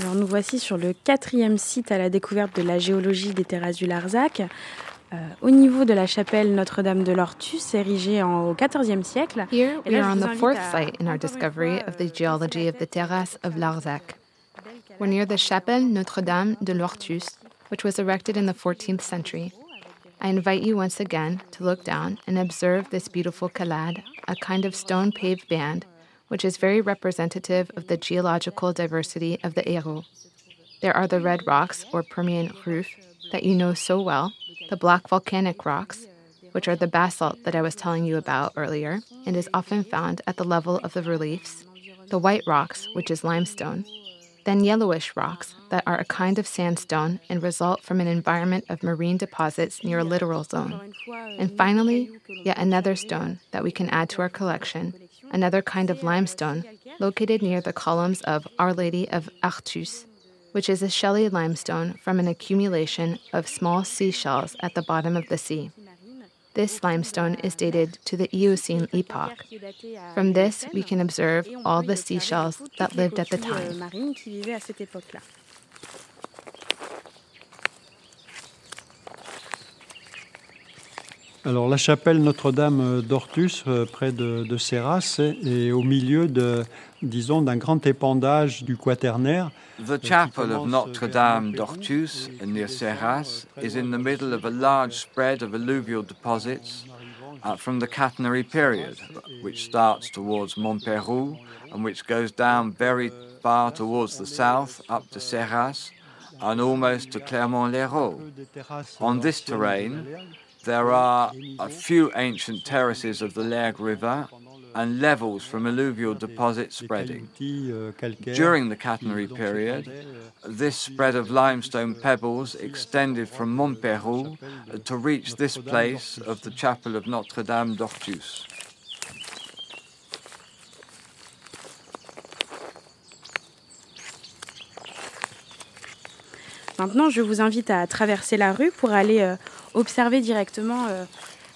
Alors nous voici sur le quatrième site à la découverte de la géologie des terrasses du Larzac. Euh, au niveau de la chapelle Notre-Dame de l'Ortus, érigée en, au XIVe siècle. Here Et we are on the fourth site in our discovery of the geology of the terrasse of Larzac. We're near the Chapelle Notre-Dame de l'Ortus, which was erected in the 14th century. I invite you once again to look down and observe this beautiful calade, a kind of stone paved band, which is very representative of the geological diversity of the Hérault. There are the red rocks, or Permian ruffe, that you know so well, the black volcanic rocks, which are the basalt that I was telling you about earlier and is often found at the level of the reliefs, the white rocks, which is limestone, then yellowish rocks that are a kind of sandstone and result from an environment of marine deposits near a littoral zone. And finally, yet another stone that we can add to our collection, another kind of limestone located near the columns of Our Lady of Hortus, which is a shelly limestone from an accumulation of small seashells at the bottom of the sea. This limestone is dated to the Eocene epoch. From this, we can observe all the seashells that lived at the time. Alors la chapelle Notre-Dame d'Ortus, euh, près de, de Serras, est au milieu de, disons, d'un grand épandage du quaternaire. The chapel of Notre Dame d'Ortus near Serras is in the middle of a large spread of alluvial deposits uh, from the Quaternary period, which starts towards Montpérou and which goes down very far towards the south up to Serras and almost to Clermont-Lérault. On this terrain, there are a few ancient terraces of the Lergue River and levels from alluvial deposits spreading. During the Quaternary period, this spread of limestone pebbles extended from Montpeyroux to reach this place of the chapel of Notre Dame d'Hortus. Maintenant, je vous invite à traverser la rue pour aller euh, observer directement euh,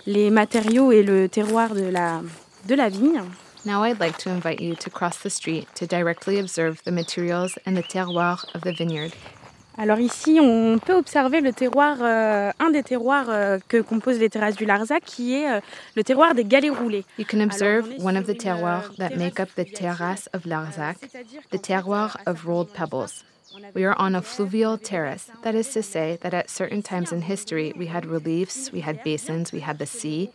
les matériaux et le terroir de la, de la vigne. Now I'd like to invite you to cross the street to directly observe the materials and the terroir of the vineyard. Alors ici, on peut observer le terroir, euh, un des terroirs euh, que composent les terrasses du Larzac, qui est euh, le terroir des galets roulés. You can observe one of the une, euh, terroirs that make up the terrasse of Larzac, the terroir of rolled pebbles. We are on a fluvial terrace. That is to say that at certain times in history we had reliefs, we had basins, we had the sea,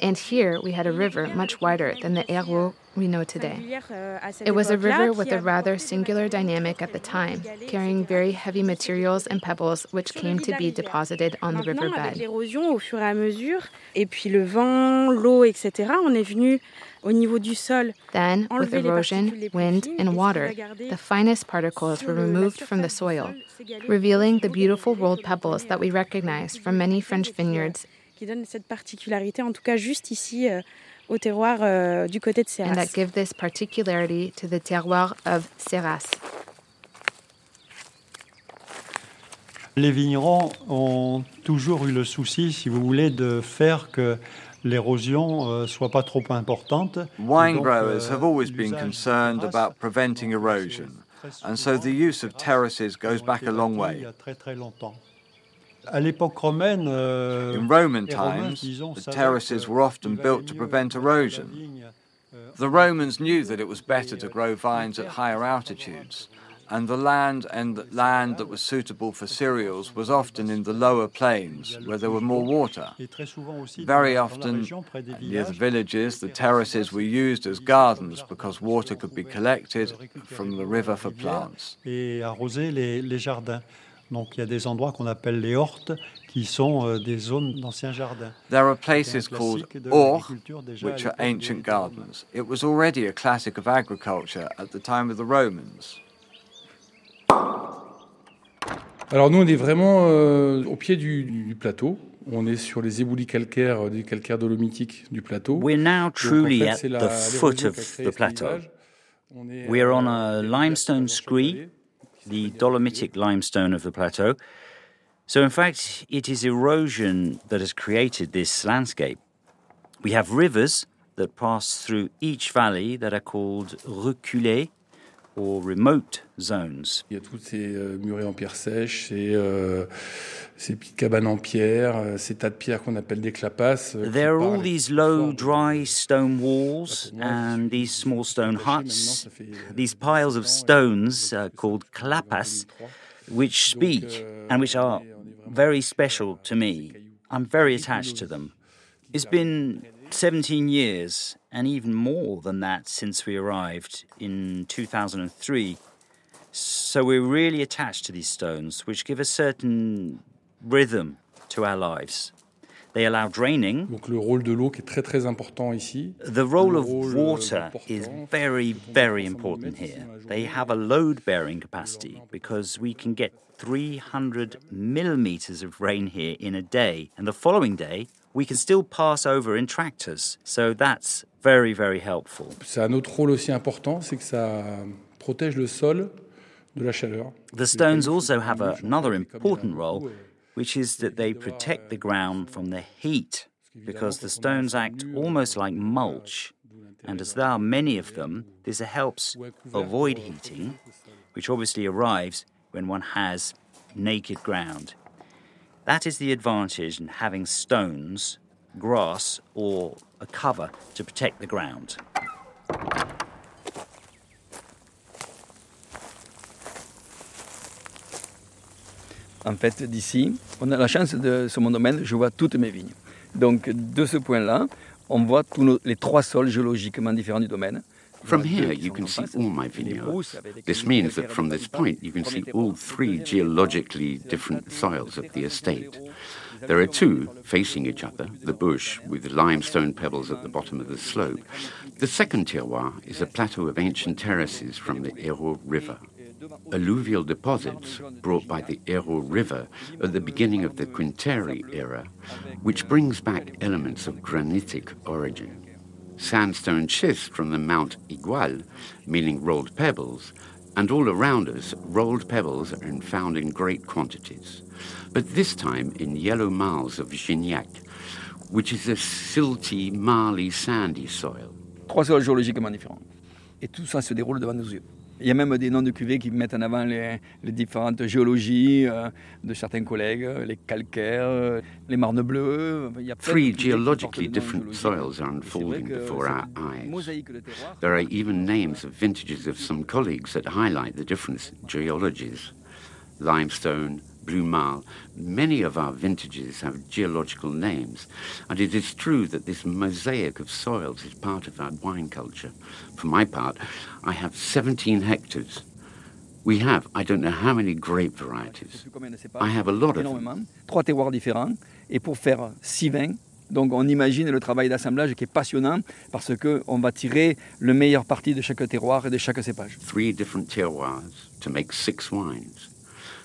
and here we had a river much wider than the Hérault we know today. singulière, à cette It was a river with a rather singular dynamic at the time, carrying very heavy materials and pebbles which came to be deposited on the riverbed. l'érosion au fur et à mesure, et puis le vent, l'eau, etc., on est venu au niveau du sol. Then, with erosion, particules les plus wind, fines, et ce and water, the finest particles were removed from the soil, sol ces galets revealing the beautiful rolled pebbles that we recognize from many French sol et qui, vineyards qui donne cette particularité, en tout cas juste ici euh, au terroir euh, du côté de and Serras. that give this particularity to the terroir of Serras. Les vignerons ont toujours eu le souci, si vous voulez, de faire que l'érosion euh, soit pas trop importante. Wine Donc, growers euh, have always been concerned about preventing erosion, and so the use of terraces goes back a long way. Il y a très très longtemps. À l'époque romaine, euh, In Roman times, the terraces were often built to prevent erosion. euh, The Romans knew that it was better to grow vines at higher altitudes, and the land and land that was suitable for cereals was often in the lower plains where there were more water. et très souvent aussi Very dans la- dans la often, région, près des near the villages, the terraces were used as gardens because water could be collected from the river for plants. Donc il y a des endroits qu'on appelle les hortes, qui sont euh, des zones d'anciens jardins. There are places called or, which are ancient des gardens. It was already a classic of agriculture at the time of the Romans. Alors nous, on est vraiment euh, au pied du, du plateau. On est sur les éboulis calcaires, euh, des calcaires dolomitiques du plateau. We're now Donc, en truly fait, at la- the foot of the plateau. paysage. On est, We are on a limestone scree. The dolomitic limestone of the plateau. So, in fact, it is erosion that has created this landscape. We have rivers that pass through each valley that are called reculées, or remote zones. Il y a toutes ces euh, murets en pierre sèche, ces, euh, ces petites cabanes en pierre, euh, ces tas de pierres qu'on appelle des clapasses. euh, There are all these low, dry stone walls and these small stone huts, these piles of stones uh, called clapas, which speak and which are very special to me. I'm very attached to them. It's been 17 years and even more than that since we arrived in 2003. So we're really attached to these stones, which give a certain rhythm to our lives. They allow draining. Donc le rôle de l'eau qui est très très important ici. The role Le of euh, water is very, very important here. sur la journée. They have a load bearing capacity because we can get 300 millimeters of rain here in a day, and the following day we can still pass over in tractors. So that's very, very helpful. C'est un autre rôle aussi important, c'est que ça protège le sol de la chaleur. The stones also have a- another important role, euh, which is that they protect the ground from the heat, because the stones act almost euh, like mulch. And as there are many euh, of them, this helps avoid heating, which obviously arrives when one has naked ground. That is the advantage in having stones, grass, or a cover to protect the ground. En fait, d'ici, on a la chance de sur mon domaine, je vois toutes mes vignes. Donc, de ce point-là, on voit tous nos- les trois sols géologiquement différents du domaine. From Il y en a deux here, you can see all my vineyards. brousses avec lesquelles This means that from this point, you can see all three geologically different soils of the estate. There are two facing each other the bush with limestone pebbles at the bottom of the slope. The second terroir is a plateau of ancient terraces from the Hérault River. Alluvial deposits brought by the Hérault River at the beginning of the Quaternary era, which brings back elements of granitic origin. Sandstone schist from the Mount Aigoual, meaning rolled pebbles, and all around us, rolled pebbles are found in great quantities, but this time in yellow marls of Gignac, which is a silty, marly, sandy soil. Trois sols géologiquement différents. Et tout ça se déroule devant nos yeux. Il y a même des noms de cuvées qui mettent en avant les, les différentes géologies euh, de certains collègues, les calcaires, euh, les marnes bleues. Il y a Three geologically different soils are unfolding before our eyes. There are even names of vintages of some colleagues that highlight the different geologies. Limestone, blue. Many of our vintages have geological names, and it is true that this mosaic of soils is part of our wine culture. For my part, I have 17 hectares. We have, I don't know how many grape varieties. plus combien de cépages, I have a lot of them. trois terroirs différents, et pour faire six vins. Donc on imagine le travail d'assemblage qui est passionnant parce qu'on va tirer le meilleur parti de chaque terroir et de chaque cépage. three different terroirs to make six wines.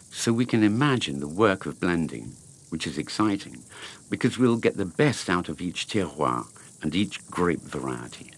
So we can imagine the work of blending, which is exciting, because we'll get the best out of each terroir and each grape variety.